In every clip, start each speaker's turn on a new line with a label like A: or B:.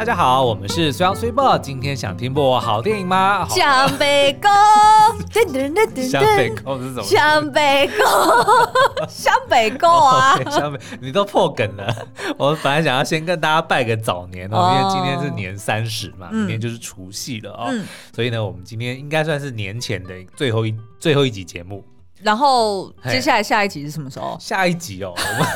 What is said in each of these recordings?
A: 大家好，我们是虽阳虽报。今天想听部好电影吗？
B: 湘北高，
A: 湘北宫是什么？
B: 湘北宫，湘北宫啊！
A: 湘北，你都破梗了。我本来想要先跟大家拜个早年哦，因为今天是年三十嘛，明天就是除夕了哦。所以呢，我们今天应该算是年前的最后一最后一集节目。
B: 然后接下来下一集是什么时候？
A: 下一集哦。我们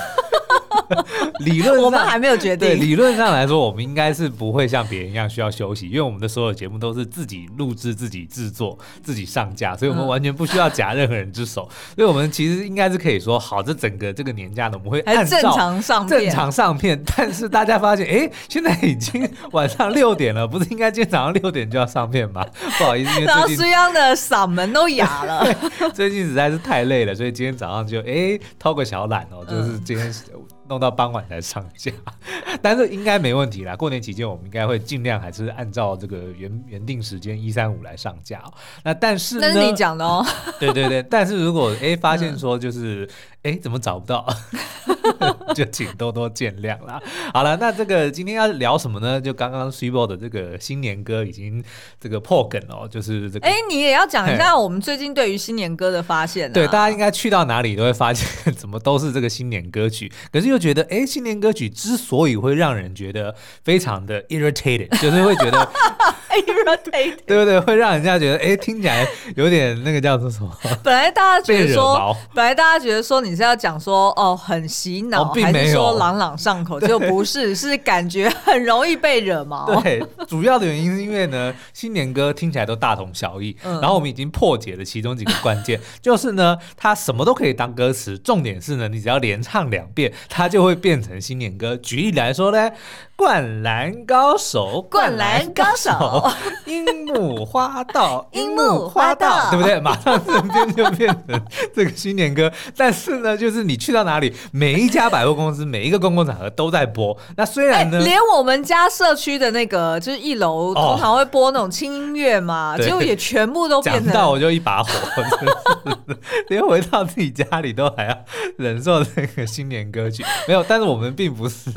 A: 理论上
B: 我们还没有决定。
A: 对，理论上来说，我们应该是不会像别人一样需要休息，因为我们的所有节目都是自己录制、自己制作、自己上架，所以我们完全不需要夹任何人之手。嗯、所以，我们其实应该是可以说，好，这整个这个年假呢，我们会按照正常上片。正常上片。但是大家发现，哎，现在已经晚上六点了，不是应该今天早上六点就要上片吗？不好意思，因为最近
B: 这样的嗓门都哑了。
A: 最近实在是太累了，所以今天早上就哎偷个小懒哦，就是今天。嗯弄到傍晚才上架，但是应该没问题啦。过年期间我们应该会尽量还是按照这个原原定时间一三五来上架。那但是呢，
B: 那是你讲的哦。
A: 对对对，但是如果哎、欸、发现说就是哎、怎么找不到，就请多多见谅啦。好了，那这个今天要聊什么呢？就刚刚 Super 的这个新年歌已经这个破梗哦，就是这个。
B: 哎、欸，你也要讲一下我们最近对于新年歌的发现、啊。
A: 对，大家应该去到哪里都会发现，怎么都是这个新年歌曲，可是又觉得哎、欸，新年歌曲之所以会让人觉得非常的 irritated，就是会觉得。对不对？会让人家觉得，哎，听起来有点那个叫做什么？
B: 本来大家觉得说，本来大家觉得说你是要讲说，哦，很洗脑，
A: 哦、并没有
B: 还是说朗朗上口？就不是，是感觉很容易被惹毛。
A: 对，主要的原因是因为呢，新年歌听起来都大同小异。嗯、然后我们已经破解了其中几个关键，就是呢，它什么都可以当歌词，重点是呢，你只要连唱两遍，它就会变成新年歌。举例来说呢。灌篮高手，
B: 灌篮高手，
A: 樱木花道，
B: 樱木花道，
A: 对不对？马上瞬间就变成这个新年歌。但是呢，就是你去到哪里，每一家百货公司，每一个公共场合都在播。那虽然呢，
B: 连我们家社区的那个就是一楼，通常会播那种轻音乐嘛，结果也全部都变成。讲
A: 到我就一把火，连回到自己家里都还要忍受这个新年歌曲。没有，但是我们并不是。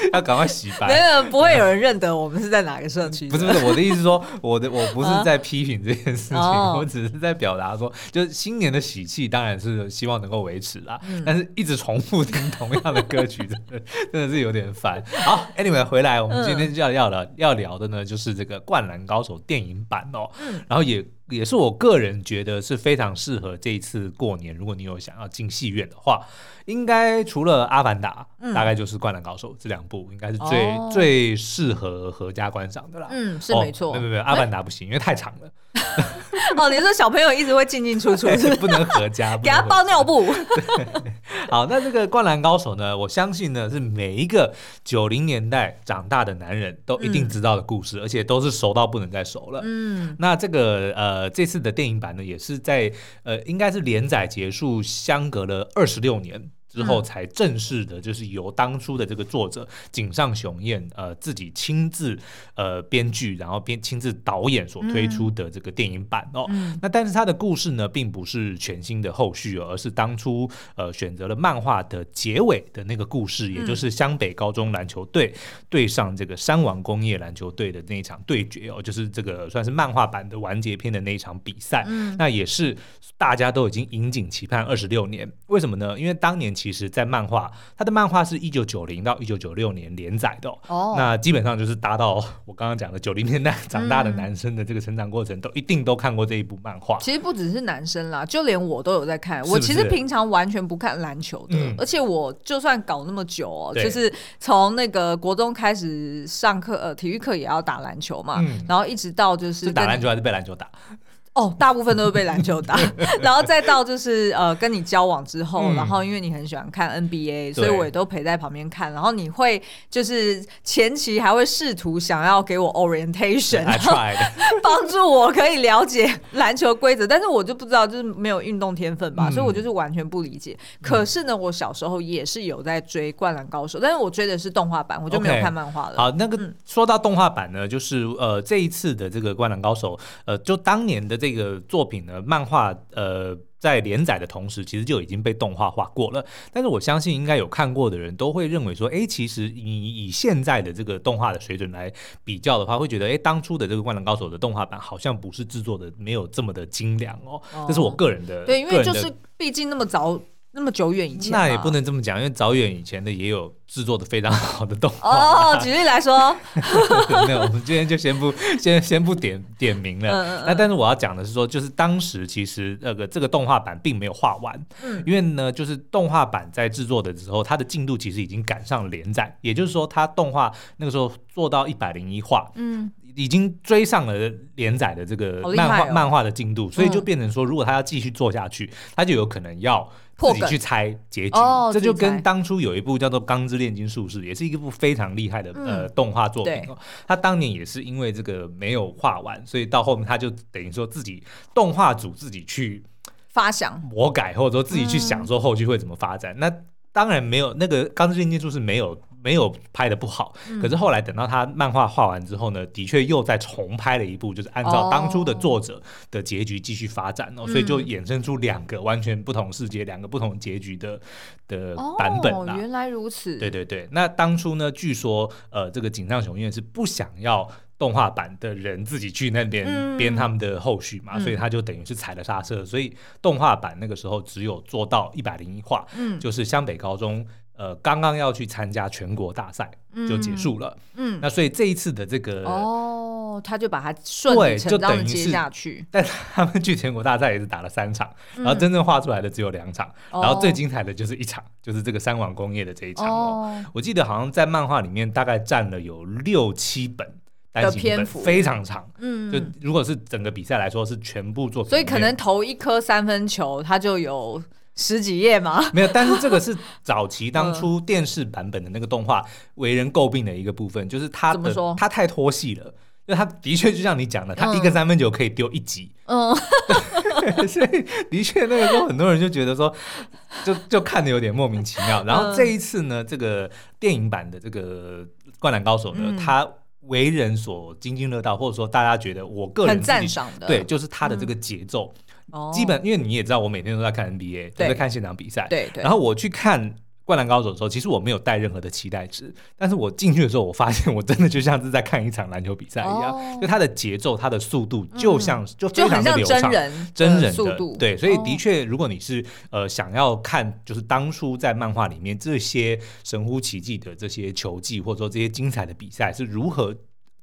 A: 要赶快洗白，
B: 没有，不会有人认得我们是在哪个社区。
A: 不是不是，我的意思是说，我的我不是在批评这件事情，啊、我只是在表达说，就是新年的喜气当然是希望能够维持啦。嗯、但是一直重复听同样的歌曲，真的 真的是有点烦。好，Anyway，回来，我们今天就要要聊要聊的呢，就是这个《灌篮高手》电影版哦，嗯、然后也。也是我个人觉得是非常适合这一次过年，如果你有想要进戏院的话，应该除了《阿凡达》，嗯，大概就是《灌篮高手》这两部，应该是最、哦、最适合合家观赏的啦。
B: 嗯，是没错。
A: 没有没有，《阿凡达》不行，因为太长了。
B: 哦，你说小朋友一直会进进出出，
A: 不能合家，
B: 给他包尿布。
A: 好，那这个《灌篮高手》呢，我相信呢是每一个九零年代长大的男人都一定知道的故事，嗯、而且都是熟到不能再熟了。嗯，那这个呃这次的电影版呢，也是在呃应该是连载结束相隔了二十六年。之后才正式的，就是由当初的这个作者井上雄彦呃自己亲自呃编剧，然后编亲自导演所推出的这个电影版哦。嗯、那但是他的故事呢，并不是全新的后续，而是当初呃选择了漫画的结尾的那个故事，也就是湘北高中篮球队对上这个山王工业篮球队的那一场对决哦，就是这个算是漫画版的完结篇的那一场比赛。嗯、那也是大家都已经引颈期盼二十六年，为什么呢？因为当年。其实，在漫画，他的漫画是一九九零到一九九六年连载的，哦，那基本上就是达到我刚刚讲的九零年代长大的男生的这个成长过程，都一定都看过这一部漫画。
B: 其实不只是男生啦，就连我都有在看。我其实平常完全不看篮球的，而且我就算搞那么久哦，就是从那个国中开始上课，呃，体育课也要打篮球嘛，然后一直到就是
A: 是打篮球还是被篮球打？
B: 哦，大部分都是被篮球打，然后再到就是呃跟你交往之后，嗯、然后因为你很喜欢看 NBA，所以我也都陪在旁边看。然后你会就是前期还会试图想要给我 orientation，帮助我可以了解篮球规则，但是我就不知道，就是没有运动天分吧，嗯、所以我就是完全不理解。可是呢，我小时候也是有在追《灌篮高手》，但是我追的是动画版，我就没有看漫画了。Okay,
A: 好，那个说到动画版呢，就是呃这一次的这个《灌篮高手》，呃就当年的。这个作品呢，漫画呃在连载的同时，其实就已经被动画化过了。但是我相信，应该有看过的人都会认为说，哎，其实你以现在的这个动画的水准来比较的话，会觉得，哎，当初的这个《灌篮高手》的动画版好像不是制作的没有这么的精良哦。哦这是我个人的，
B: 对，因为就是毕竟那么早。那么久远以前，
A: 那也不能这么讲，因为早远以前的也有制作的非常好的动画。
B: 哦，举例来说，
A: 没有，我们今天就先不先先不点点名了。嗯嗯，那但是我要讲的是说，就是当时其实那个这个动画版并没有画完，嗯，因为呢，就是动画版在制作的时候，它的进度其实已经赶上了连载，也就是说，它动画那个时候做到一百零一话，嗯。已经追上了连载的这个漫画、哦、漫画的进度，所以就变成说，如果他要继续做下去，嗯、他就有可能要自己去猜结局。哦、这就跟当初有一部叫做《钢之炼金术士》，也是一部非常厉害的、嗯、呃动画作品哦。他当年也是因为这个没有画完，所以到后面他就等于说自己动画组自己去
B: 发想、
A: 魔改，或者说自己去想说后续会怎么发展。嗯、那当然没有那个《钢之炼金术士》没有。没有拍的不好，可是后来等到他漫画画完之后呢，的确又再重拍了一部，就是按照当初的作者的结局继续发展哦，所以就衍生出两个完全不同世界、两个不同结局的的版本啦。
B: 原来如此。
A: 对对对，那当初呢，据说呃，这个井上雄彦是不想要动画版的人自己去那边编他们的后续嘛，所以他就等于是踩了刹车，所以动画版那个时候只有做到一百零一话，嗯，就是湘北高中。呃，刚刚要去参加全国大赛就结束了，嗯，那所以这一次的这个
B: 哦，他就把它顺理成章接下去，
A: 但他们去全国大赛也是打了三场，然后真正画出来的只有两场，然后最精彩的就是一场，就是这个三网工业的这一场哦，我记得好像在漫画里面大概占了有六七本单行本，非常长，嗯，就如果是整个比赛来说是全部做，
B: 所以可能投一颗三分球，它就有。十几页吗？
A: 没有，但是这个是早期当 初电视版本的那个动画为人诟病的一个部分，就是它的它太拖戏了，因为他的确就像你讲的，他一个三分球可以丢一集，嗯，所以的确那个时候很多人就觉得说，就就看的有点莫名其妙。然后这一次呢，这个电影版的这个《灌篮高手》呢，它为人所津津乐道，或者说大家觉得我个人
B: 很赞赏的，
A: 对，就是它的这个节奏。基本，因为你也知道，我每天都在看 NBA，都在看现场比赛。对对。然后我去看《灌篮高手》的时候，其实我没有带任何的期待值。但是我进去的时候，我发现我真的就像是在看一场篮球比赛一样，就它的节奏、它的速度，就像就非常的流畅，真人真人的对。所以的确，如果你是呃想要看，就是当初在漫画里面这些神乎其技的这些球技，或者说这些精彩的比赛是如何。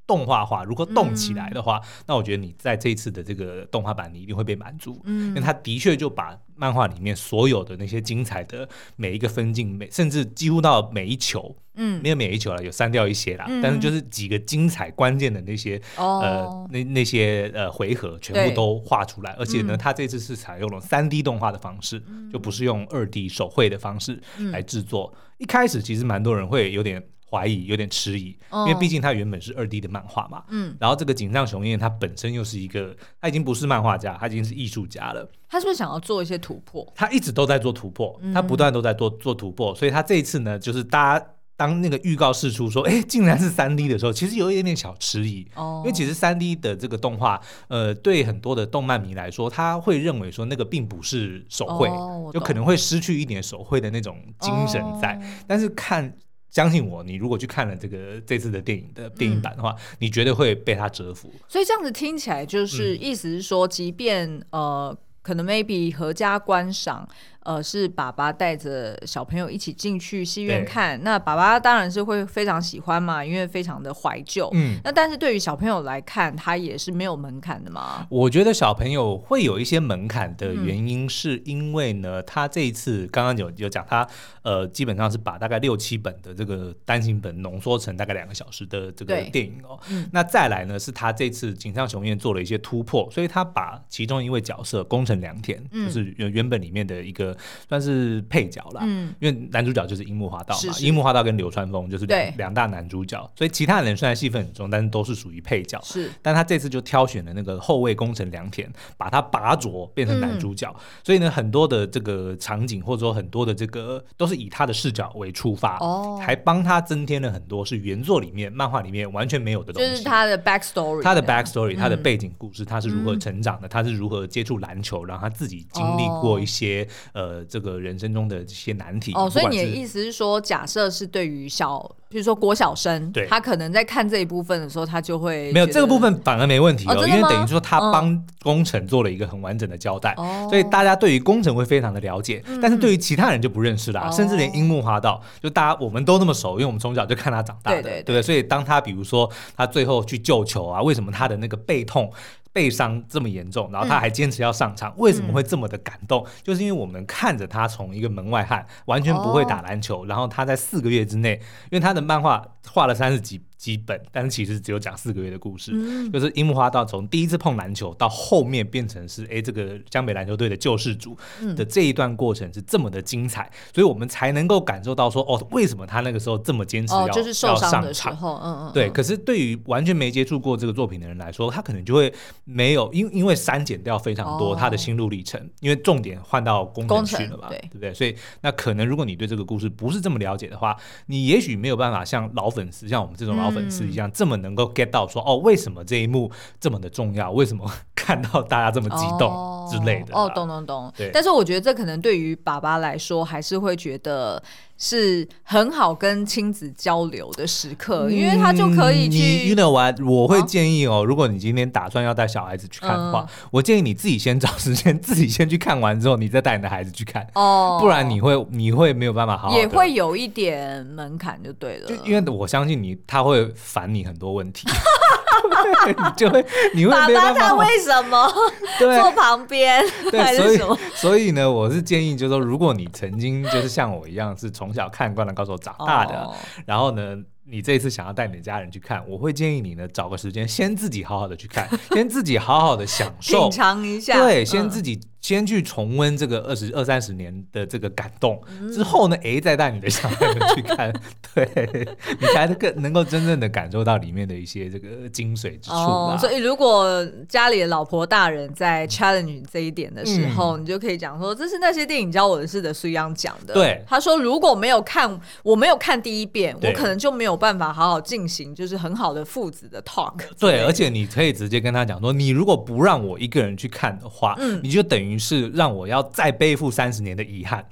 A: 动画化如果动起来的话，嗯、那我觉得你在这一次的这个动画版，你一定会被满足。嗯，因为他的确就把漫画里面所有的那些精彩的每一个分镜，每甚至几乎到每一球，嗯，没有每一球了，有删掉一些啦，嗯、但是就是几个精彩关键的那些，哦、呃，那那些呃回合全部都画出来，而且呢，他这次是采用了三 D 动画的方式，嗯、就不是用二 D 手绘的方式来制作。嗯、一开始其实蛮多人会有点。怀疑有点迟疑，因为毕竟他原本是二 D 的漫画嘛。嗯，然后这个井上雄彦他本身又是一个，他已经不是漫画家，他已经是艺术家了。
B: 他是不是想要做一些突破？
A: 他一直都在做突破，他不断都在做做突破，所以他这一次呢，就是大家当那个预告释出说，哎，竟然是三 D 的时候，其实有一点点小迟疑。哦，因为其实三 D 的这个动画，呃，对很多的动漫迷来说，他会认为说那个并不是手绘，就可能会失去一点手绘的那种精神在，但是看。相信我，你如果去看了这个这次的电影的电影版的话，嗯、你绝对会被他折服。
B: 所以这样子听起来，就是意思是说，即便、嗯、呃，可能 maybe 合家观赏。呃，是爸爸带着小朋友一起进去戏院看，那爸爸当然是会非常喜欢嘛，因为非常的怀旧。嗯，那但是对于小朋友来看，他也是没有门槛的嘛。
A: 我觉得小朋友会有一些门槛的原因，是因为呢，嗯、他这一次刚刚有有讲，他呃基本上是把大概六七本的这个单行本浓缩成大概两个小时的这个电影哦。嗯、那再来呢，是他这次井上雄彦做了一些突破，所以他把其中一位角色宫城良田，嗯、就是原原本里面的一个。算是配角啦。嗯，因为男主角就是樱木花道嘛，樱木花道跟流川枫就是两两大男主角，所以其他人虽然戏份很重，但是都是属于配角。是，但他这次就挑选了那个后卫宫城良田，把他拔擢变成男主角。嗯、所以呢，很多的这个场景或者说很多的这个都是以他的视角为出发，哦，还帮他增添了很多是原作里面漫画里面完全没有的东西，
B: 就是他的 back story，
A: 他的 back story，他的背景故事，他是如何成长的，他是如何接触篮球，然后他自己经历过一些呃这个人生中的这些难题。
B: 哦，所以你的意思是说，假设是对于小，比如说国小生，对，他可能在看这一部分的时候，他就会
A: 没有这个部分反而没问题哦，因为等于说他帮工程做了一个很完整的交代，所以大家对于工程会非常的了解，但是对于其他人就不认识啦，甚至连樱木花道，就大家我们都那么熟，因为我们从小就看他长大的，对不对？所以当他比如说他最后去救球啊，为什么他的那个背痛？背伤这么严重，然后他还坚持要上场，嗯、为什么会这么的感动？嗯、就是因为我们看着他从一个门外汉，完全不会打篮球，哦、然后他在四个月之内，因为他的漫画画了三十集。基本，但是其实只有讲四个月的故事，嗯、就是樱木花道从第一次碰篮球到后面变成是哎这个江北篮球队的救世主的这一段过程是这么的精彩，嗯、所以我们才能够感受到说哦，为什么他那个时候这么坚持要、哦就是、受伤的时候要上场？嗯嗯，对。可是对于完全没接触过这个作品的人来说，他可能就会没有因因为删减掉非常多他的心路历程，哦、因为重点换到宫城去了嘛，对，对不对？所以那可能如果你对这个故事不是这么了解的话，你也许没有办法像老粉丝像我们这种老。粉丝一样这么能够 get 到说哦，为什么这一幕这么的重要？为什么 看到大家这么激动之类的？
B: 哦，懂懂懂。对，但是我觉得这可能对于爸爸来说，还是会觉得。是很好跟亲子交流的时刻，因为他就可以去。You know what？我会建议哦，如果你今天打算要带小孩子去看的话，我建议你自己先找时间，自己先去看完之后，你再带你的孩子去看。哦，不然你会你会没有办法好好。也会有一点门槛就对了。
A: 就因为我相信你，他会烦你很多问题。你就会，你会没有办法。爸爸他
B: 为什么 坐旁边？
A: 对，所以所以呢，我是建议，就是说，如果你曾经就是像我一样，是从小看《灌篮高手》长大的，哦、然后呢。你这一次想要带你的家人去看，我会建议你呢，找个时间先自己好好的去看，先自己好好的享受，
B: 品尝一下，
A: 对，先自己先去重温这个二十二三十年的这个感动，之后呢，哎，再带你的小孩们去看，对，你才更能够真正的感受到里面的一些这个精髓之处。哦，
B: 所以如果家里的老婆大人在 challenge 这一点的时候，你就可以讲说，这是那些电影教我的事的苏央讲的。对，他说如果没有看，我没有看第一遍，我可能就没有。办法好好进行，就是很好的父子的 talk。
A: 对，而且你可以直接跟他讲说，你如果不让我一个人去看的话，嗯，你就等于是让我要再背负三十年的遗憾。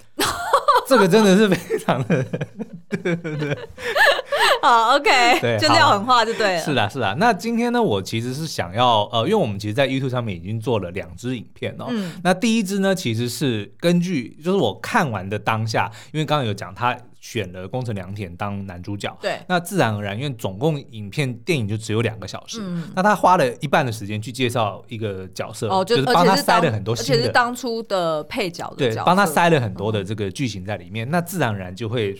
A: 这个真的是非常的，对对对。
B: 好，OK，对，就撂狠话就对了。
A: 是的，是的。那今天呢，我其实是想要，呃，因为我们其实，在 YouTube 上面已经做了两支影片哦。嗯。那第一支呢，其实是根据，就是我看完的当下，因为刚刚有讲他。选了宫城良田当男主角，对，那自然而然，因为总共影片电影就只有两个小时，嗯，那他花了一半的时间去介绍一个角色，哦，就，就是帮他塞了很多新的，
B: 而且是当初的配角的
A: 对，帮他塞了很多的这个剧情在里面，嗯，那自然而然就会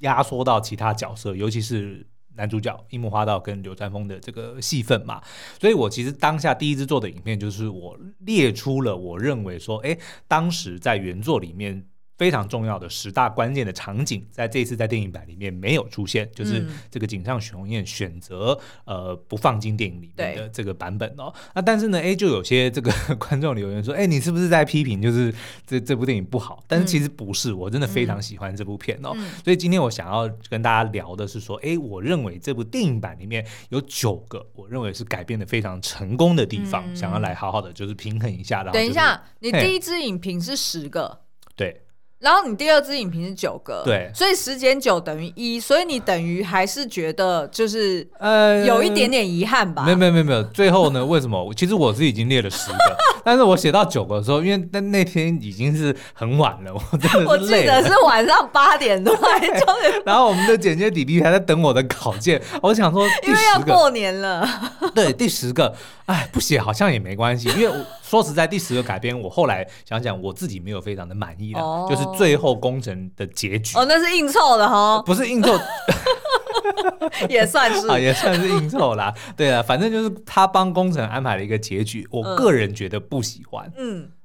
A: 压缩到其他角色，尤其是男主角樱木花道跟流川枫的这个戏份嘛，所以我其实当下第一支做的影片就是我列出了我认为说，哎，当时在原作里面。非常重要的十大关键的场景，在这一次在电影版里面没有出现，就是这个井上雄彦选择呃不放进电影里面的这个版本哦。那但是呢，哎，就有些这个 观众留言说，哎，你是不是在批评就是这这部电影不好？但是其实不是，我真的非常喜欢这部片哦。所以今天我想要跟大家聊的是说，哎，我认为这部电影版里面有九个我认为是改编的非常成功的地方，想要来好好的就是平衡一下。然后
B: 等一下，你第一支影评是十个，
A: 对。
B: 然后你第二支影评是九个，对，所以十减九等于一，所以你等于还是觉得就是呃有一点点遗憾吧？
A: 没有没有没有没有，最后呢？为什么？其实我是已经列了十个，但是我写到九个的时候，因为那那天已经是很晚了，我真的。我记
B: 得是晚上八点多，
A: 然后我们的剪接弟弟还在等我的稿件，我想说，
B: 因为要过年了，
A: 对，第十个，哎，不写好像也没关系，因为我说实在，第十个改编，我后来想想，我自己没有非常的满意的，就是。最后工程的结局。
B: 哦，那是硬凑的哈，
A: 不是硬凑，
B: 也算是。
A: 啊，也算是应酬啦。对啊，反正就是他帮工程安排了一个结局，我个人觉得不喜欢。嗯，对，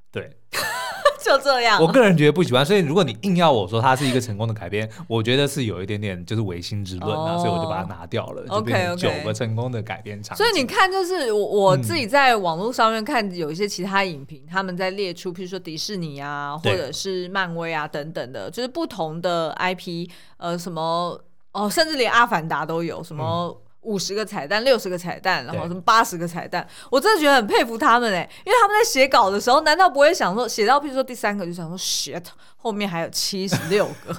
B: 就这样。
A: 我个人觉得不喜欢，所以如果你硬要我说它是一个成功的改编，我觉得是有一点点就是违心之论啊，所以我就把它拿掉了。OK，OK，九个成功的改编场景。
B: 所以你看，就是我我自己在网络上面看有一些其他影评，他们在列出，譬如说迪士尼啊，或者是漫威啊等等的，就是不同的 IP，呃，什么哦，甚至连阿凡达都有什么。五十个彩蛋，六十个彩蛋，然后什么八十个彩蛋，我真的觉得很佩服他们哎，因为他们在写稿的时候，难道不会想说写到譬如说第三个就想说 shit，后面还有七十六个，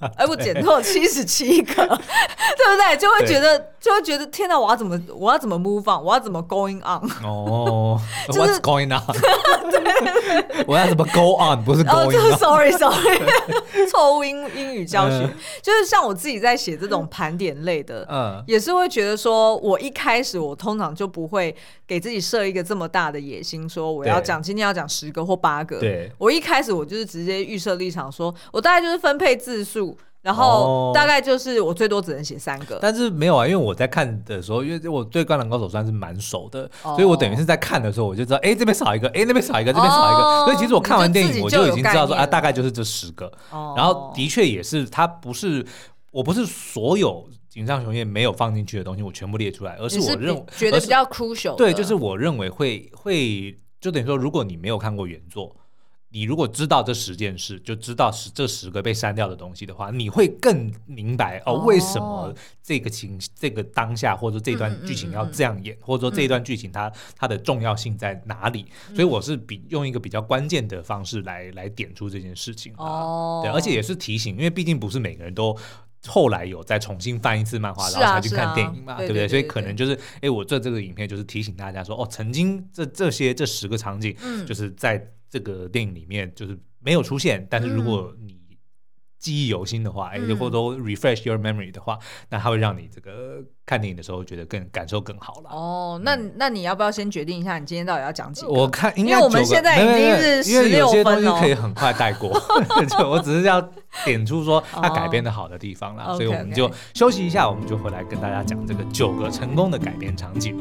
B: 哎我减错七十七个，对不对？就会觉得就会觉得天哪，我要怎么我要怎么 move on，我要怎么 going on？
A: 哦，what's going on？我要怎么 go on？不是 going
B: on？Sorry Sorry，错误英英语教学，就是像我自己在写这种盘点类的，嗯，也是会觉得。觉得说，我一开始我通常就不会给自己设一个这么大的野心，说我要讲今天要讲十个或八个。对，我一开始我就是直接预设立场，说我大概就是分配字数，然后大概就是我最多只能写三个。
A: 但是没有啊，因为我在看的时候，因为我对《灌篮高手》算是蛮熟的，所以我等于是在看的时候，我就知道，哎，这边少一个，哎，那边少一个，这边少一个。所以其实我看完电影，我就已经知道说，啊，大概就是这十个。然后的确也是，它不是，我不是所有。井上雄彦没有放进去的东西，我全部列出来，而是我认为
B: 觉得比较 crucial。
A: 对，就是我认为会会，就等于说，如果你没有看过原作，你如果知道这十件事，就知道十这十个被删掉的东西的话，你会更明白哦，为什么这个情这个当下或者这段剧情要这样演，嗯。嗯嗯、或者说这段剧情它它的重要性在哪里？嗯、所以我是比用一个比较关键的方式来来点出这件事情哦，对，而且也是提醒，因为毕竟不是每个人都。后来有再重新翻一次漫画，然后才去看电影嘛，对不对？所以可能就是，哎，我做这个影片就是提醒大家说，哦，曾经这这些这十个场景，就是在这个电影里面就是没有出现，但是如果你。记忆犹新的话，哎，或者说 refresh your memory 的话，那它会让你这个看电影的时候觉得更感受更好了。
B: 哦，那那你要不要先决定一下，你今天到底要讲几个？
A: 我看，因
B: 为我们现在已经是十六分了，因为有些东西可以
A: 很快带过，就我只是要点出说它改编的好的地方啦，所以我们就休息一下，我们就回来跟大家讲这个九个成功的改编场景。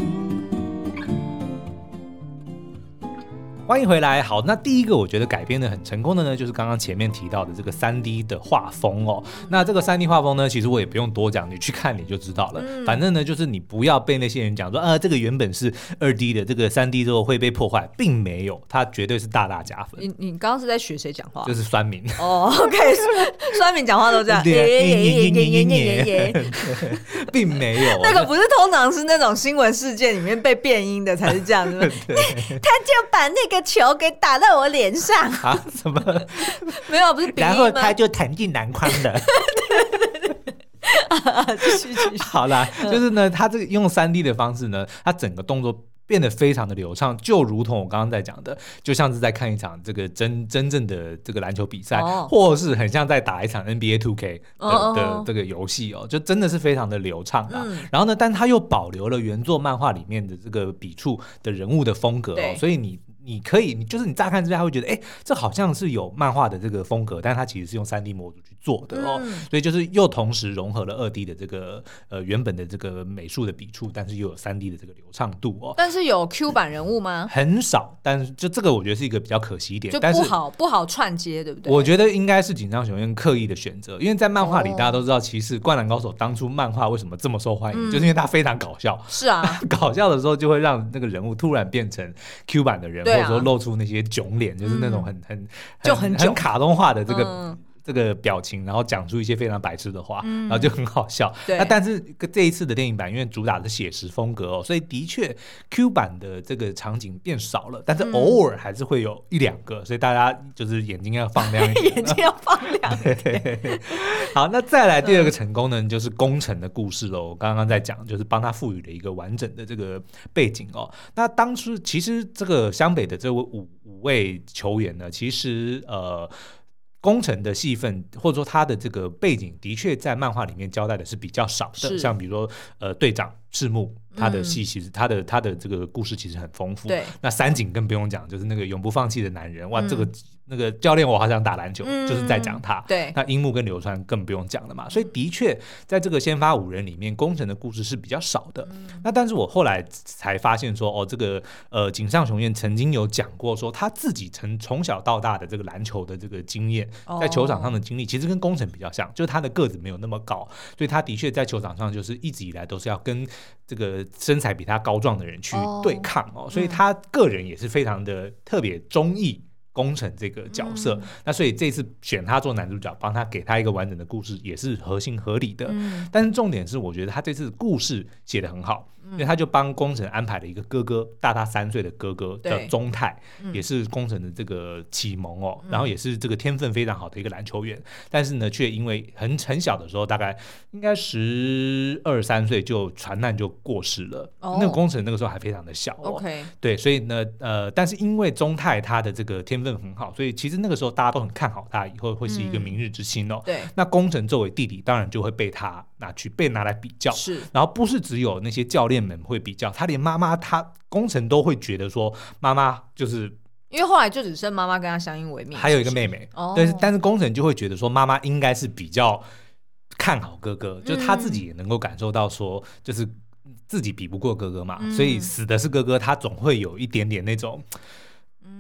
A: 欢迎回来。好，那第一个我觉得改编的很成功的呢，就是刚刚前面提到的这个三 D 的画风哦。那这个三 D 画风呢，其实我也不用多讲，你去看你就知道了。嗯、反正呢，就是你不要被那些人讲说啊，这个原本是二 D 的，这个三 D 之后会被破坏，并没有，它绝对是大大加分。
B: 你你刚刚是在学谁讲话？
A: 就是酸民
B: 哦。OK，酸民讲话都这样。耶耶耶耶耶耶耶，
A: 并没有。
B: 那个不是通常是那种新闻事件里面被变音的才是这样子。他就把那个。球给打在我脸上
A: 啊？什么？
B: 没有，不是。
A: 然后他就弹进篮筐了。好啦，就是呢，他这个用三 D 的方式呢，他整个动作变得非常的流畅，就如同我刚刚在讲的，就像是在看一场这个真真正的这个篮球比赛，哦、或是很像在打一场 NBA 2K 的、哦、的这个游戏哦，就真的是非常的流畅啊。嗯、然后呢，但他又保留了原作漫画里面的这个笔触的人物的风格哦，所以你。你可以，你就是你乍看之下会觉得，哎，这好像是有漫画的这个风格，但它其实是用三 D 模组去做的哦，嗯、所以就是又同时融合了二 D 的这个呃原本的这个美术的笔触，但是又有三 D 的这个流畅度哦。
B: 但是有 Q 版人物吗？
A: 很少，但是就这个我觉得是一个比较可惜一点，
B: 就不好不好串接，对不对？
A: 我觉得应该是紧张雄彦刻意的选择，因为在漫画里大家都知道，其实《灌篮高手》当初漫画为什么这么受欢迎，嗯、就是因为它非常搞笑。
B: 是啊，
A: 搞笑的时候就会让那个人物突然变成 Q 版的人，啊、或者说露出那些。囧脸，就是那种很很就很很卡通化的这个这个表情，然后讲出一些非常白痴的话，然后就很好笑。那但是这一次的电影版，因为主打的写实风格哦，所以的确 Q 版的这个场景变少了，但是偶尔还是会有一两个，所以大家就是眼睛要放亮一点，
B: 眼睛要放亮。
A: 好，那再来第二个成功呢，就是工程的故事喽。我刚刚在讲，就是帮他赋予了一个完整的这个背景哦。那当初其实这个湘北的这位五五位球员呢，其实呃。宫城的戏份，或者说他的这个背景，的确在漫画里面交代的是比较少的。像比如说，呃，队长赤木。他的戏其实他的他的这个故事其实很丰富。
B: 对，
A: 那三井更不用讲，就是那个永不放弃的男人。哇，这个那个教练我好想打篮球，就是在讲他。
B: 对，
A: 那樱木跟流川更不用讲了嘛。所以的确，在这个先发五人里面，工程的故事是比较少的。那但是我后来才发现说，哦，这个呃井上雄彦曾经有讲过说，他自己从从小到大的这个篮球的这个经验，在球场上的经历，其实跟工程比较像，就是他的个子没有那么高，所以他的确在球场上就是一直以来都是要跟这个身材比他高壮的人去对抗哦，所以他个人也是非常的特别中意宫城这个角色。那所以这次选他做男主角，帮他给他一个完整的故事，也是合情合理的。但是重点是，我觉得他这次故事写得很好。因为他就帮工程安排了一个哥哥，大他三岁的哥哥叫宗泰，也是工程的这个启蒙哦，然后也是这个天分非常好的一个篮球员，但是呢，却因为很很小的时候，大概应该十二三岁就船难就过世了。那个工程那个时候还非常的小哦，对，所以呢，呃，但是因为宗泰他的这个天分很好，所以其实那个时候大家都很看好他以后会是一个明日之星哦。对，那工程作为弟弟，当然就会被他拿去被拿来比较，是，然后不是只有那些教练们会比较，他连妈妈他工程都会觉得说妈妈就是，
B: 因为后来就只剩妈妈跟他相依为命，
A: 还有一个妹妹，哦、但是但是工程就会觉得说妈妈应该是比较看好哥哥，嗯、就他自己也能够感受到说，就是自己比不过哥哥嘛，嗯、所以死的是哥哥，他总会有一点点那种，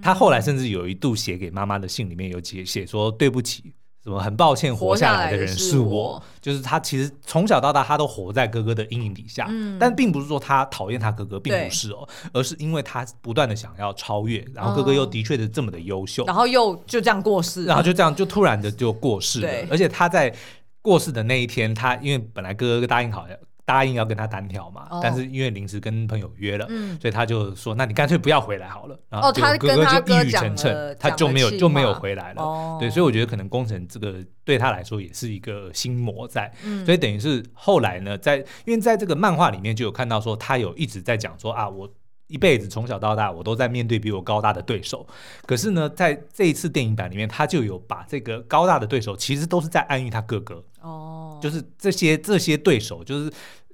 A: 他后来甚至有一度写给妈妈的信里面有写写说对不起。什么很抱歉，活下来的人是我，就是他。其实从小到大，他都活在哥哥的阴影底下。嗯，但并不是说他讨厌他哥哥，并不是哦，而是因为他不断的想要超越，然后哥哥又的确是这么的优秀，
B: 然后又就这样过世，
A: 然后就这样就突然的就过世了。对而且他在过世的那一天，他因为本来哥哥答应好了。答应要跟他单挑嘛，但是因为临时跟朋友约了，所以他就说：“那你干脆不要回来好了。”然后哥哥就一语成谶，他就没有就没有回来了。对，所以我觉得可能工程这个对他来说也是一个心魔在，所以等于是后来呢，在因为在这个漫画里面就有看到说他有一直在讲说啊，我一辈子从小到大我都在面对比我高大的对手，可是呢，在这一次电影版里面，他就有把这个高大的对手其实都是在暗喻他哥哥。哦，就是这些这些对手就是。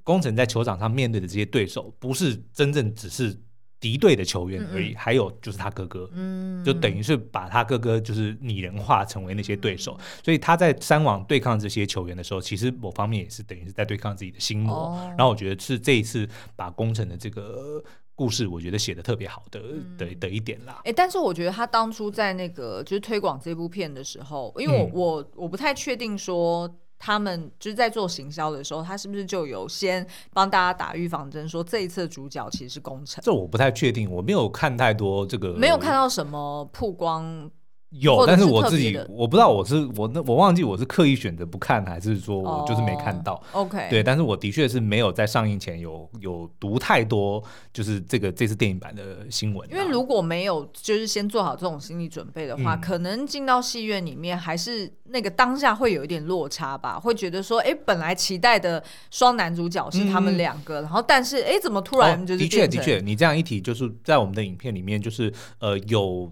A: 宫城在球场上面对的这些对手，不是真正只是敌对的球员而已，嗯嗯还有就是他哥哥，嗯，就等于是把他哥哥就是拟人化成为那些对手，嗯、所以他在三网对抗这些球员的时候，其实某方面也是等于是在对抗自己的心魔。哦、然后我觉得是这一次把工程的这个故事，我觉得写的特别好的、嗯、的的一点啦。哎、
B: 欸，但是我觉得他当初在那个就是推广这部片的时候，因为我、嗯、我我不太确定说。他们就是在做行销的时候，他是不是就有先帮大家打预防针，说这一次的主角其实是工程？
A: 这我不太确定，我没有看太多这个，
B: 没有看到什么曝光。
A: 有，但是我自己我不知道我是我那我忘记我是刻意选择不看，还是说我就是没看到。
B: Oh, OK，
A: 对，但是我的确是没有在上映前有有读太多，就是这个这次电影版的新闻。
B: 因为如果没有就是先做好这种心理准备的话，嗯、可能进到戏院里面还是那个当下会有一点落差吧，会觉得说，哎，本来期待的双男主角是他们两个，嗯、然后但是哎，怎么突然就是、哦、的确的确，
A: 你这样一提，就是在我们的影片里面，就是呃有。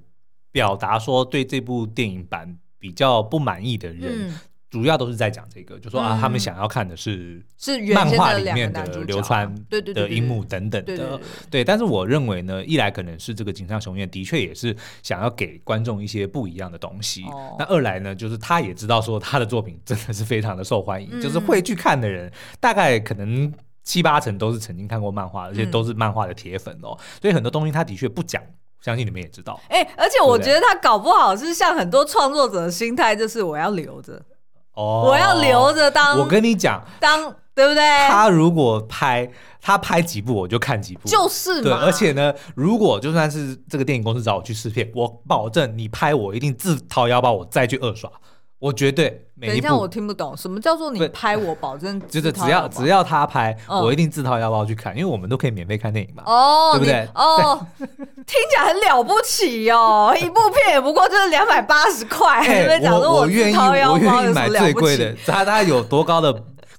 A: 表达说对这部电影版比较不满意的人，嗯、主要都是在讲这个，就说啊，他们想要看的是是漫画里面的流川的樱木等等的，对。但是我认为呢，一来可能是这个井上雄彦的确也是想要给观众一些不一样的东西，哦、那二来呢，就是他也知道说他的作品真的是非常的受欢迎，嗯、就是会去看的人大概可能七八成都是曾经看过漫画，而且都是漫画的铁粉哦，所以很多东西他的确不讲。相信你们也知道，
B: 哎、欸，而且我觉得他搞不好是像很多创作者的心态，就是我要留着，哦，我要留着当。
A: 我跟你讲，
B: 当对不对？
A: 他如果拍，他拍几部我就看几部，
B: 就是嘛。对，
A: 而且呢，如果就算是这个电影公司找我去试片，我保证你拍我一定自掏腰包，我再去二刷。我绝对每一部，等一下，
B: 我听不懂什么叫做你拍我保证，
A: 就是只要只要他拍，我一定自掏腰包去看，因为我们都可以免费看电影嘛，哦，对不对？哦，
B: 听起来很了不起哦，一部片也不过就是两百八十块，你们讲说我自掏腰包，
A: 我愿意买最贵的，他他有多高的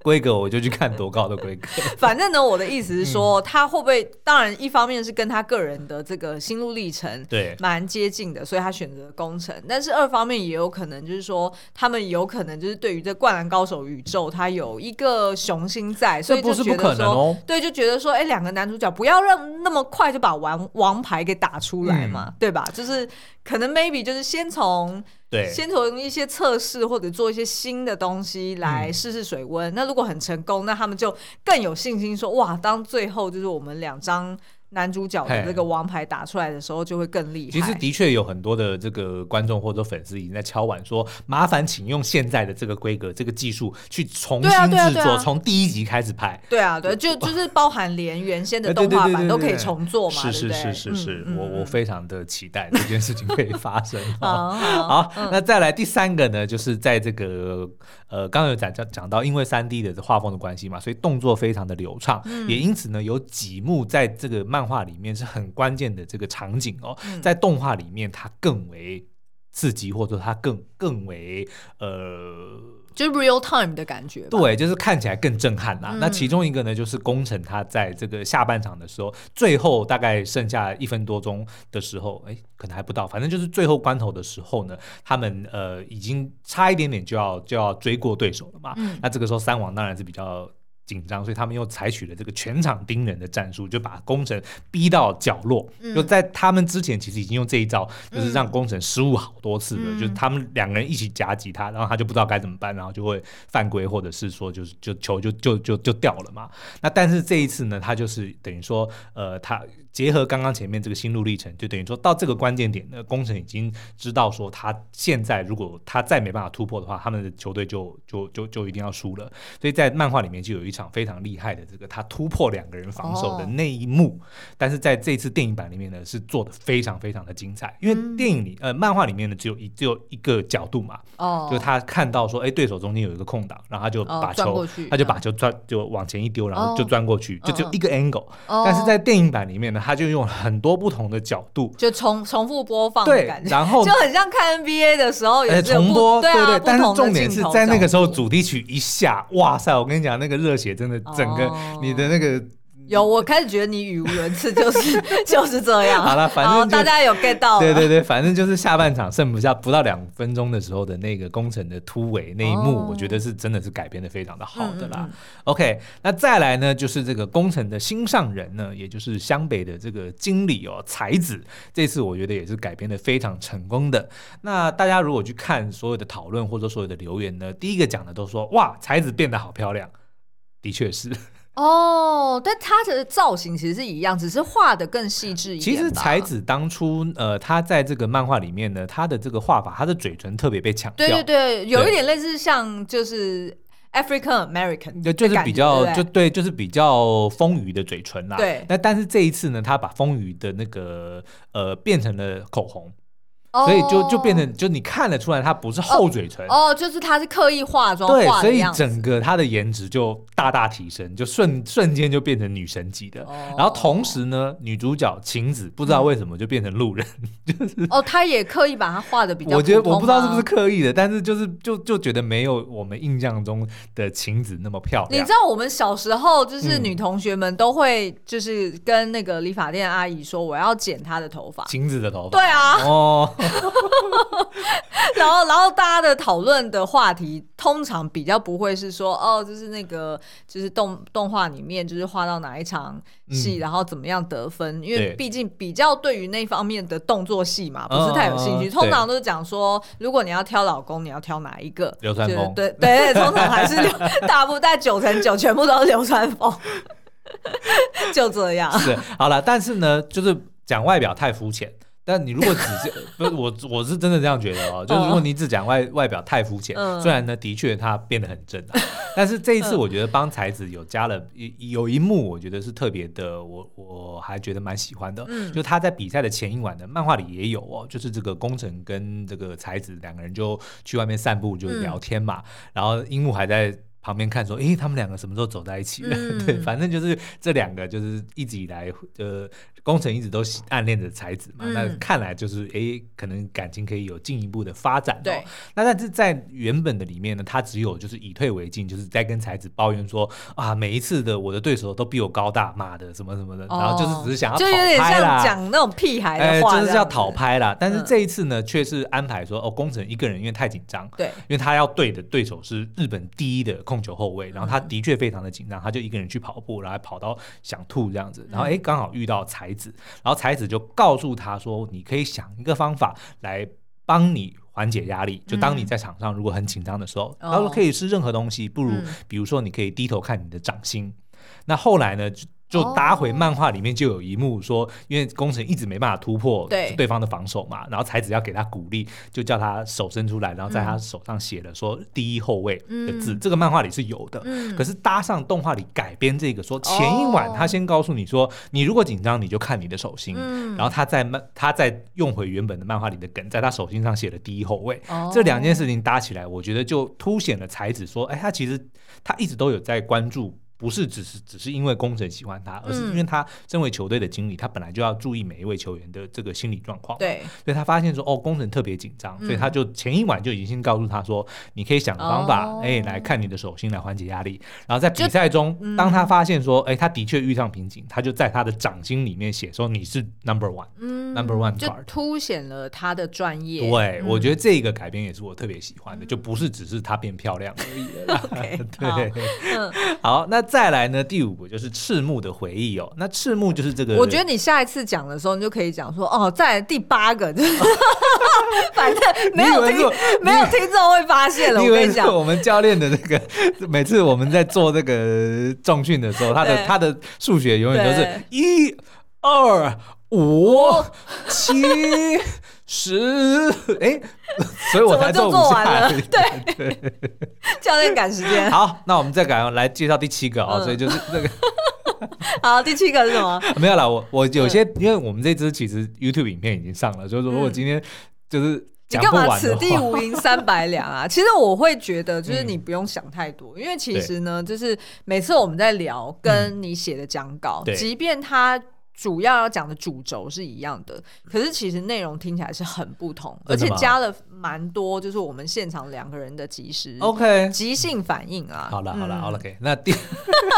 A: 规格，我就去看多高的规格。
B: 反正呢，我的意思是说，他会不会？当然，一方面是跟他个人的这个心路历程对蛮接近的，所以他选择工程。但是二方面也有可能就是说，他们有可能就是对于这灌篮高手宇宙，他有一个雄心在，所以就觉得说，对，就觉得说，哎，两个男主角不要让那么快就把王王牌给打出来嘛，对吧？就是可能 maybe 就是先从。对，先从一些测试或者做一些新的东西来试试水温。嗯、那如果很成功，那他们就更有信心说：哇，当最后就是我们两张。男主角的这个王牌打出来的时候就会更厉害。
A: 其实的确有很多的这个观众或者粉丝已经在敲碗说：“麻烦请用现在的这个规格、这个技术去重新制作，从第一集开始拍。”
B: 对啊，对，就就是包含连原先的动画版都可以重做嘛。
A: 是是是是是，我我非常的期待这件事情可以发生。好，那再来第三个呢，就是在这个呃，刚刚有讲讲讲到，因为三 D 的画风的关系嘛，所以动作非常的流畅，也因此呢，有几幕在这个。漫画里面是很关键的这个场景哦，在动画里面它更为刺激，或者说它更更为呃，
B: 就是 real time 的感觉。
A: 对，就是看起来更震撼啦。嗯、那其中一个呢，就是工程他在这个下半场的时候，最后大概剩下一分多钟的时候，哎，可能还不到，反正就是最后关头的时候呢，他们呃已经差一点点就要就要追过对手了嘛。嗯、那这个时候三王当然是比较。紧张，所以他们又采取了这个全场盯人的战术，就把工程逼到角落。嗯、就在他们之前，其实已经用这一招，就是让工程失误好多次了。嗯、就是他们两个人一起夹击他，然后他就不知道该怎么办，然后就会犯规，或者是说就是就球就就就就掉了嘛。那但是这一次呢，他就是等于说，呃，他。结合刚刚前面这个心路历程，就等于说到这个关键点那工程已经知道说他现在如果他再没办法突破的话，他们的球队就就就就一定要输了。所以在漫画里面就有一场非常厉害的这个他突破两个人防守的那一幕，哦、但是在这次电影版里面呢是做的非常非常的精彩，因为电影里呃漫画里面呢只有一只有一个角度嘛，哦，就他看到说哎对手中间有一个空档，然后他就把球、哦、他就把球转就往前一丢，然后就钻过去，哦、就只有一个 angle，、哦、但是在电影版里面呢。他就用很多不同的角度，
B: 就重重复播放的感觉，
A: 然后
B: 就很像看 NBA 的时候也
A: 重播，对对。但是重点是在那个时候主题曲一下，哇塞！我跟你讲，那个热血真的整个你的那个。
B: 有，我开始觉得你语无伦次，就是 就是这样。
A: 好了，反正
B: 大家有 get 到。
A: 对对对，反正就是下半场剩不下不到两分钟的时候的那个工程的突围那一幕，哦、我觉得是真的是改编的非常的好的啦。嗯嗯 OK，那再来呢，就是这个工程的心上人呢，也就是湘北的这个经理哦，才子，这次我觉得也是改编的非常成功的。那大家如果去看所有的讨论或者所有的留言呢，第一个讲的都说哇，才子变得好漂亮，的确是。
B: 哦，但他的造型其实是一样，只是画的更细致一点。
A: 其实才子当初，呃，他在这个漫画里面呢，他的这个画法，他的嘴唇特别被强调。
B: 对对对，有一点类似像就是 African American，
A: 对，就是比较就对，就是比较丰腴的嘴唇啦。对。那但是这一次呢，他把丰腴的那个呃变成了口红。所以就就变成，就你看得出来，她不是厚嘴唇。
B: 哦，哦，就是她是刻意化妆，
A: 对，所以整个她的颜值就大大提升，就瞬瞬间就变成女神级的。哦、然后同时呢，女主角晴子不知道为什么就变成路人，嗯、就是
B: 哦，她也刻意把她画的比较，
A: 我觉得我不知道是不是刻意的，但是就是就就觉得没有我们印象中的晴子那么漂亮。
B: 你知道我们小时候就是女同学们都会就是跟那个理发店阿姨说，我要剪她的头发，
A: 晴子的头发，
B: 对啊，哦。然后，然后大家的讨论的话题通常比较不会是说，哦，就是那个，就是动动画里面就是画到哪一场戏，嗯、然后怎么样得分，因为毕竟比较对于那方面的动作戏嘛，不是太有兴趣。哦、通常都是讲说，如果你要挑老公，你要挑哪一个？
A: 流川枫。
B: 对对，通常还是大部在九成九全部都是流川枫，就这样。
A: 是好了，但是呢，就是讲外表太肤浅。但你如果只是不是我，我是真的这样觉得哦。就是如果你只讲外外表太肤浅，嗯、虽然呢的确他变得很正啊，但是这一次我觉得帮才子有加了一有一幕，我觉得是特别的，我我还觉得蛮喜欢的。嗯，就他在比赛的前一晚的漫画里也有哦，就是这个工程跟这个才子两个人就去外面散步，就聊天嘛，嗯、然后樱木还在。旁边看说，诶，他们两个什么时候走在一起了？嗯、对，反正就是这两个就是一直以来呃。工程一直都暗恋着才子嘛，嗯、那看来就是哎，可能感情可以有进一步的发展。对，那但是在原本的里面呢，他只有就是以退为进，就是在跟才子抱怨说啊，每一次的我的对手都比我高大，妈的什么什么的，哦、然后就是只是想要讨拍啦，就有点像
B: 讲那种屁孩的话，
A: 哎、就是要讨拍啦。但是这一次呢，却、嗯、是安排说哦，工程一个人因为太紧张，对，因为他要对的对手是日本第一的控球后卫，然后他的确非常的紧张，他就一个人去跑步，然后跑到想吐这样子，然后哎，刚好遇到才子，然后才子就告诉他说：“你可以想一个方法来帮你缓解压力。就当你在场上如果很紧张的时候，他说可以吃任何东西，不如比如说你可以低头看你的掌心。那后来呢？”就搭回漫画里面就有一幕说，因为工程一直没办法突破对方的防守嘛，然后才子要给他鼓励，就叫他手伸出来，然后在他手上写了说“第一后卫”的字。这个漫画里是有的，可是搭上动画里改编这个说，前一晚他先告诉你说，你如果紧张你就看你的手心，然后他在漫他再用回原本的漫画里的梗，在他手心上写了“第一后卫”。这两件事情搭起来，我觉得就凸显了才子说，哎，他其实他一直都有在关注。不是只是只是因为工程喜欢他，而是因为他身为球队的经理，他本来就要注意每一位球员的这个心理状况。对，所以他发现说，哦，工程特别紧张，所以他就前一晚就已经先告诉他说，你可以想个方法，哎，来看你的手心来缓解压力。然后在比赛中，当他发现说，哎，他的确遇上瓶颈，他就在他的掌心里面写说，你是 number one，number one，
B: 就凸显了他的专业。
A: 对，我觉得这个改编也是我特别喜欢的，就不是只是他变漂亮而已了。对，好，那。再来呢，第五个就是赤木的回忆哦。那赤木就是这个，
B: 我觉得你下一次讲的时候，你就可以讲说哦，再来第八个，就 是反正没有听没有听众会发现了。我跟你讲，
A: 我们教练的那个，每次我们在做这个重训的时候，他的他的数学永远都是一二五七十，哎。所以我才做，做完了。
B: 对对，教练赶时间。
A: 好，那我们再赶来介绍第七个哦。所以就是这个。
B: 好，第七个是什么？
A: 没有啦，我我有些，因为我们这支其实 YouTube 影片已经上了，所以说如果今天就是
B: 你干嘛此地无银三百两啊？其实我会觉得，就是你不用想太多，因为其实呢，就是每次我们在聊跟你写的讲稿，即便他。主要要讲的主轴是一样的，可是其实内容听起来是很不同，而且加了蛮多，就是我们现场两个人的即时 OK 即兴反应啊。
A: 好了好了好了，OK。那第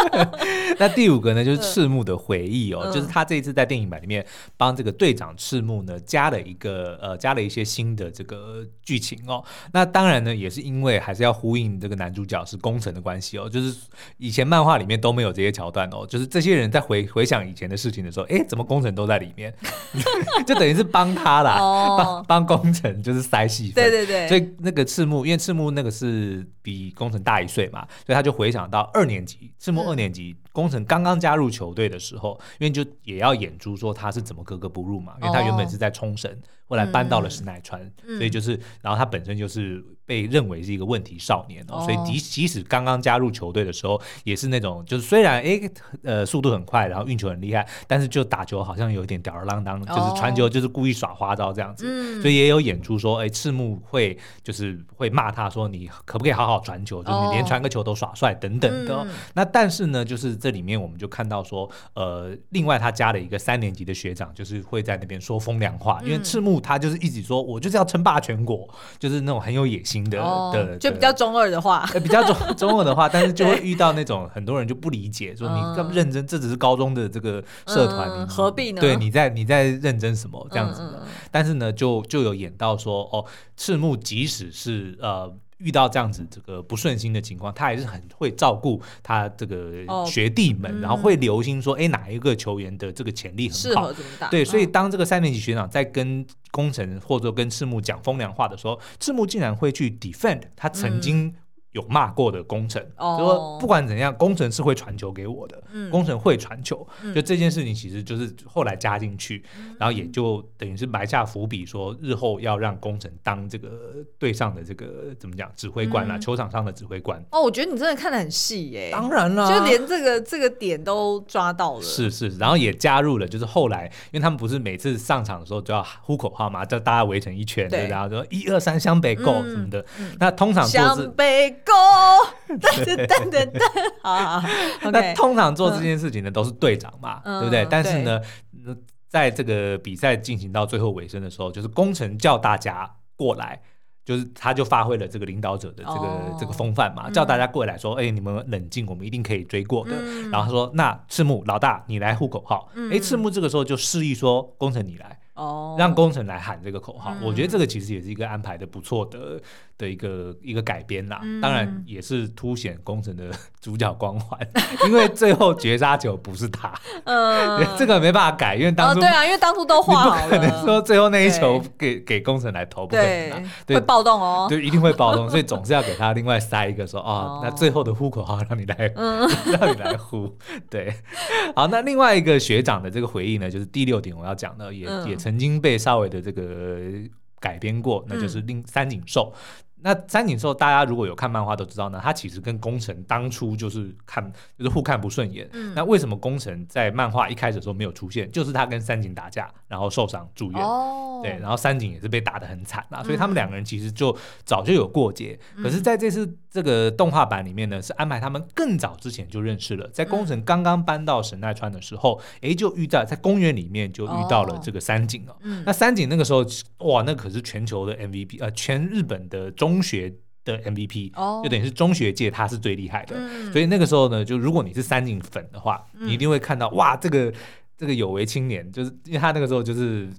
A: 那第五个呢，就是赤木的回忆哦，嗯、就是他这一次在电影版里面帮这个队长赤木呢加了一个呃加了一些新的这个剧情哦。那当然呢，也是因为还是要呼应这个男主角是工程的关系哦，就是以前漫画里面都没有这些桥段哦，就是这些人在回回想以前的事情的时候。哎，怎么工程都在里面？就等于是帮他啦，帮帮工程就是塞戏份。对对对。所以那个赤木，因为赤木那个是比工程大一岁嘛，所以他就回想到二年级，赤木二年级，工程刚刚加入球队的时候，因为就也要演出说他是怎么格格不入嘛，因为他原本是在冲绳，后来搬到了石奈川，所以就是，然后他本身就是。被认为是一个问题少年哦，所以即即使刚刚加入球队的时候，也是那种就是虽然诶呃速度很快，然后运球很厉害，但是就打球好像有点吊儿郎当，就是传球就是故意耍花招这样子，所以也有演出说，哎，赤木会就是会骂他说，你可不可以好好传球，就是你连传个球都耍帅等等的。那但是呢，就是这里面我们就看到说，呃，另外他加了一个三年级的学长，就是会在那边说风凉话，因为赤木他就是一直说我就是要称霸全国，就是那种很有野心。的的
B: 就比较中二的话，
A: 比较中中二的话，但是就会遇到那种很多人就不理解，说你这么认真，这只是高中的这个社团，
B: 何必呢？
A: 对，你在你在认真什么这样子的？但是呢，就就有演到说，哦，赤木即使是呃。遇到这样子这个不顺心的情况，他还是很会照顾他这个学弟们，哦嗯、然后会留心说，哎，哪一个球员的这个潜力很好？对，所以当这个三年级学长在跟工程或者跟赤木讲风凉话的时候，赤木竟然会去 defend 他曾经、嗯。有骂过的工程，就说不管怎样，工程是会传球给我的，工程会传球，就这件事情其实就是后来加进去，然后也就等于是埋下伏笔，说日后要让工程当这个队上的这个怎么讲指挥官啊，球场上的指挥官。
B: 哦，我觉得你真的看得很细耶，
A: 当然了，
B: 就连这个这个点都抓到了。
A: 是是，然后也加入了，就是后来，因为他们不是每次上场的时候都要呼口号嘛，叫大家围成一圈，对，然后说一二三湘北 Go 什么的，那通常都是。
B: Go，噔噔噔噔噔，好好好。
A: 那通常做这件事情的都是队长嘛，
B: 嗯、
A: 对不对？但是呢，在这个比赛进行到最后尾声的时候，就是工程叫大家过来。就是他，就发挥了这个领导者的这个、oh, 这个风范嘛，叫大家过来说，哎、嗯欸，你们冷静，我们一定可以追过的。嗯、然后他说，那赤木老大，你来呼口号。哎、赤木这个时候就示意说，工程你来。哦，让工程来喊这个口号，我觉得这个其实也是一个安排的不错的的一个一个改编啦。当然也是凸显工程的 主角光环，因为最后绝杀球不是他，嗯，这个没办法改，因为当初
B: 对啊，因为当初都画好了，
A: 不可能说最后那一球给给工程来投，不可能，
B: 会暴动哦，
A: 对，一定会暴动，所以总是要给他另外塞一个说，哦，那最后的呼口号让你来，让你来呼，对，好，那另外一个学长的这个回忆呢，就是第六点我要讲的，也也。曾经被稍微的这个改编过，那就是另三井寿。那三井寿，大家如果有看漫画都知道呢，他其实跟宫城当初就是看就是互看不顺眼。嗯、那为什么宫城在漫画一开始的时候没有出现？就是他跟三井打架，然后受伤住院。哦、对，然后三井也是被打得很惨啊，所以他们两个人其实就早就有过节。嗯、可是在这次这个动画版里面呢，是安排他们更早之前就认识了，在宫城刚刚搬到神奈川的时候，哎、嗯，就遇到在公园里面就遇到了这个三井哦。嗯、那三井那个时候哇，那可是全球的 MVP，呃，全日本的中。中学的 MVP，就等于是中学界他是最厉害的，所以那个时候呢，就如果你是三井粉的话，你一定会看到哇，这个这个有为青年，就是因为他那个时候就是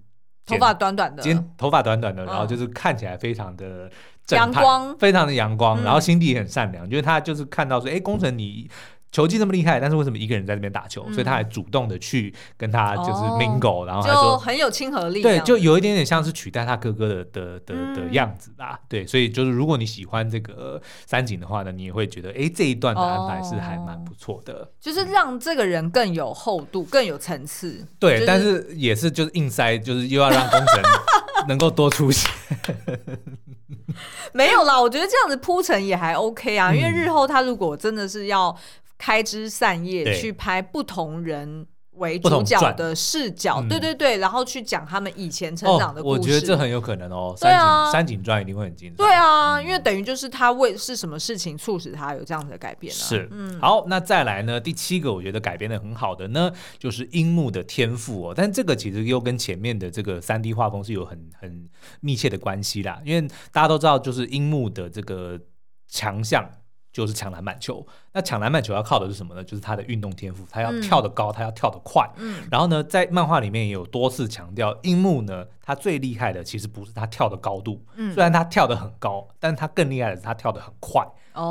B: 头发短短的，
A: 剪头发短短的，然后就是看起来非常的
B: 阳光，
A: 非常的阳光，然后心地也很善良，就是他就是看到说，哎，工程你。球技那么厉害，但是为什么一个人在这边打球？嗯、所以他还主动的去跟他就是 mingle，、哦、然后他说
B: 很有亲和力，
A: 对，就有一点点像是取代他哥哥的的的的样子啦。嗯、对，所以就是如果你喜欢这个三井的话呢，你也会觉得哎，这一段的安排是还蛮不错的，哦、
B: 就是让这个人更有厚度、更有层次。
A: 对，
B: 就是、
A: 但是也是就是硬塞，就是又要让工程能够多出现。
B: 没有啦，我觉得这样子铺陈也还 OK 啊，因为日后他如果真的是要。开枝散叶去拍不同人为主角的视角，对对对，然后去讲他们以前成长的故事。
A: 我觉得这很有可能哦。对啊，三井传一定会很精彩。
B: 对啊，因为等于就是他为是什么事情促使他有这样的改变呢？
A: 是，嗯。好，那再来呢？第七个我觉得改编的很好的呢，就是樱木的天赋哦。但这个其实又跟前面的这个三 D 画风是有很很密切的关系啦。因为大家都知道，就是樱木的这个强项。就是抢篮板球，那抢篮板球要靠的是什么呢？就是他的运动天赋，他要跳得高，他要跳得快。嗯，然后呢，在漫画里面也有多次强调，樱木呢，他最厉害的其实不是他跳的高度，嗯，虽然他跳得很高，但是他更厉害的是他跳得很快。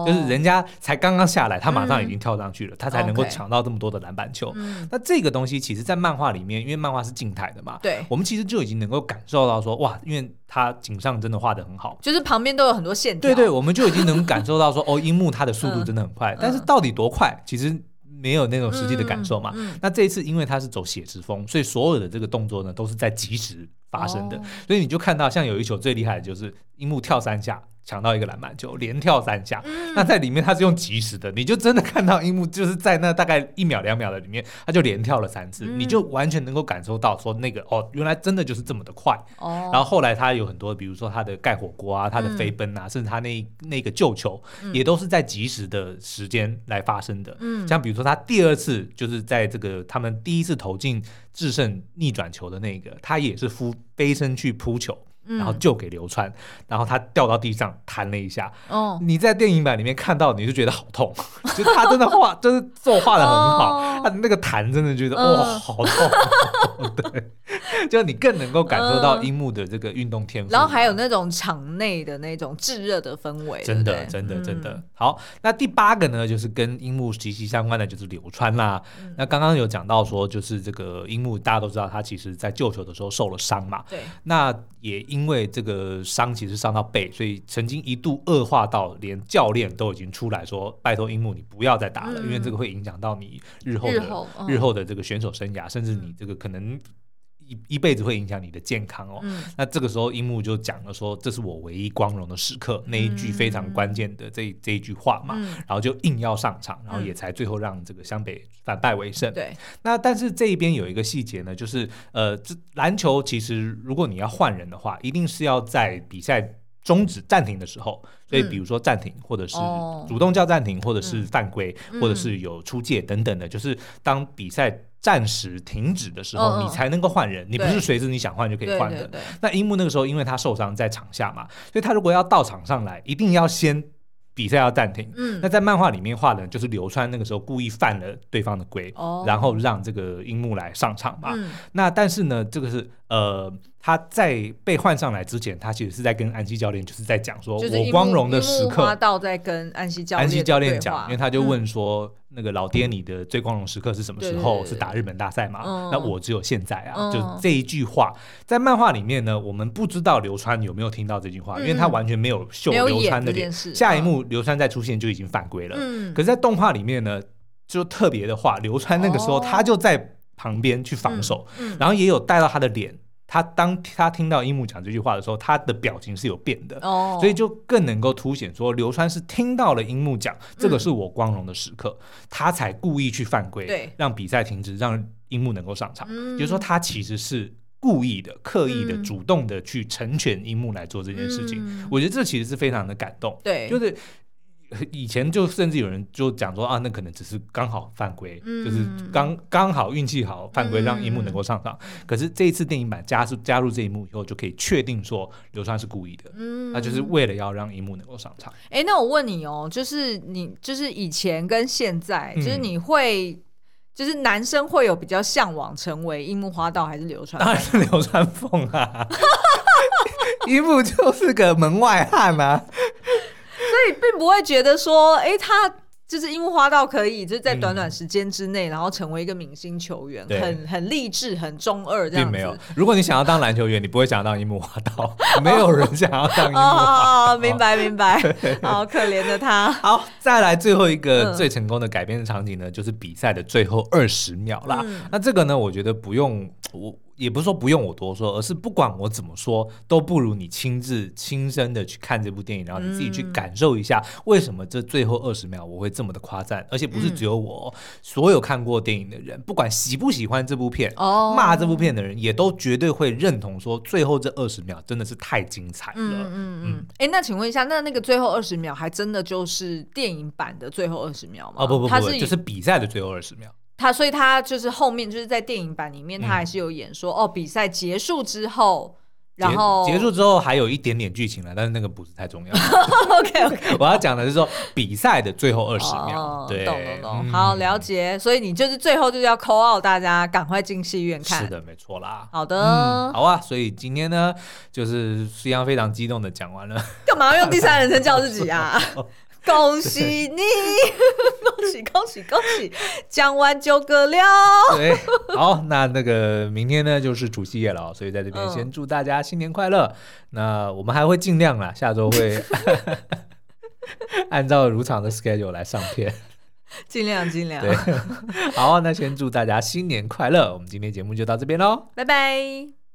A: 就是人家才刚刚下来，他马上已经跳上去了，他才能够抢到这么多的篮板球。那这个东西其实，在漫画里面，因为漫画是静态的嘛，对，我们其实就已经能够感受到说，哇，因为他井上真的画的很好，
B: 就是旁边都有很多线条。
A: 对对，我们就已经能感受到说，哦，樱木他的速度真的很快，但是到底多快，其实没有那种实际的感受嘛。那这一次，因为他是走写实风，所以所有的这个动作呢，都是在即时发生的，所以你就看到，像有一球最厉害的就是樱木跳三下。抢到一个篮板球，连跳三下。嗯、那在里面他是用即时的，你就真的看到樱木就是在那大概一秒两秒的里面，他就连跳了三次，嗯、你就完全能够感受到说那个哦，原来真的就是这么的快。哦、然后后来他有很多，比如说他的盖火锅啊，他的飞奔啊，嗯、甚至他那那个救球，也都是在即时的时间来发生的。嗯、像比如说他第二次就是在这个他们第一次投进制胜逆转球的那个，他也是扑飞身去扑球。然后就给流川，然后他掉到地上弹了一下。哦，你在电影版里面看到，你就觉得好痛，就他真的画，就是做画的很好，他那个弹真的觉得哇，好痛。对，就你更能够感受到樱木的这个运动天赋。
B: 然后还有那种场内的那种炙热的氛围，
A: 真的，真的，真的好。那第八个呢，就是跟樱木息息相关的，就是流川啦。那刚刚有讲到说，就是这个樱木，大家都知道他其实在救球的时候受了伤嘛。对，那也因因为这个伤其实伤到背，所以曾经一度恶化到连教练都已经出来说：“拜托樱木，你不要再打了，嗯、因为这个会影响到你日后的日后，嗯、日后的这个选手生涯，甚至你这个可能。”一一辈子会影响你的健康哦。嗯、那这个时候，樱木就讲了说：“这是我唯一光荣的时刻。嗯”那一句非常关键的这这一句话嘛，嗯、然后就硬要上场，然后也才最后让这个湘北反败为胜。对、嗯。那但是这一边有一个细节呢，就是呃，这篮球其实如果你要换人的话，一定是要在比赛终止暂停的时候，所以比如说暂停，或者是主动叫暂停，或者是犯规，或者是有出界等等的，就是当比赛暂时停止的时候，你才能够换人，你不是随时你想换就可以换的。那樱木那个时候因为他受伤在场下嘛，所以他如果要到场上来，一定要先。比赛要暂停，嗯，那在漫画里面画的就是流川那个时候故意犯了对方的规，哦，然后让这个樱木来上场嘛。嗯，那但是呢，这个是呃。他在被换上来之前，他其实是在跟安西教练，就是在讲说，我光荣的时刻。
B: 到在跟安西教练，
A: 安西教练讲，因为他就问说，那个老爹，你的最光荣时刻是什么时候？是打日本大赛嘛？那我只有现在啊，就这一句话，在漫画里面呢，我们不知道流川有没有听到这句话，因为他完全没有秀流川的脸。下一幕流川再出现就已经犯规了。可是，在动画里面呢，就特别的话，流川那个时候他就在旁边去防守，然后也有带到他的脸。他当他听到樱木讲这句话的时候，他的表情是有变的，oh. 所以就更能够凸显说流川是听到了樱木讲这个是我光荣的时刻，嗯、他才故意去犯规，对让比赛停止，让樱木能够上场。嗯、就是说他其实是故意的、刻意的、主动的去成全樱木来做这件事情。嗯、我觉得这其实是非常的感动，对，就是。以前就甚至有人就讲说啊，那可能只是刚好犯规，嗯、就是刚刚好运气好犯规，让樱木能够上场。嗯、可是这一次电影版加入加入这一幕以后，就可以确定说流川是故意的，嗯，那就是为了要让樱木能够上场。
B: 哎、欸，那我问你哦，就是你就是以前跟现在，就是你会、嗯、就是男生会有比较向往成为樱木花道还是流川？
A: 当然是流川枫啊，樱木就是个门外汉啊。
B: 所以并不会觉得说，哎、欸，他就是樱木花道可以就是在短短时间之内，嗯、然后成为一个明星球员，很很励志，很中二这样子。并没有。
A: 如果你想要当篮球员，你不会想要当樱木花道，没有人想要当樱木花道。
B: 哦，明白明白。好可怜的他。
A: 好，再来最后一个最成功的改编的场景呢，嗯、就是比赛的最后二十秒啦。嗯、那这个呢，我觉得不用我。也不是说不用我多说，而是不管我怎么说，都不如你亲自亲身的去看这部电影，然后你自己去感受一下，为什么这最后二十秒我会这么的夸赞，而且不是只有我，嗯、所有看过电影的人，不管喜不喜欢这部片，哦、骂这部片的人，也都绝对会认同说，最后这二十秒真的是太精彩了。嗯嗯
B: 嗯。哎、嗯欸，那请问一下，那那个最后二十秒还真的就是电影版的最后二十秒吗？
A: 哦不不不，就是比赛的最后二十秒。
B: 他所以，他就是后面就是在电影版里面，他还是有演说、嗯、哦，比赛结束之后，然
A: 后结，束之后还有一点点剧情了，但是那个不是太重要。
B: OK OK，
A: 我要讲的是说比赛的最后二十秒。哦、对，
B: 懂懂懂，嗯、好了解。所以你就是最后就是要 call out 大家赶快进戏院看。
A: 是的，没错啦。
B: 好的、
A: 嗯，好啊。所以今天呢，就是非常非常激动的讲完了。
B: 干嘛要用第三人称叫自己啊？恭喜你，恭喜恭喜恭喜！讲完就嗝了。
A: 对，好，那那个明天呢就是除夕夜了，所以在这边先祝大家新年快乐。嗯、那我们还会尽量啦，下周会 按照如常的 schedule 来上片，
B: 尽量尽量。
A: 对，好，那先祝大家新年快乐。我们今天节目就到这边喽，
B: 拜拜。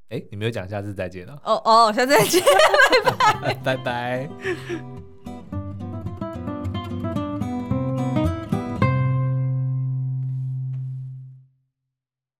A: 哎，你没有讲下次再见了？
B: 哦哦，下次再见，拜拜，
A: 拜拜。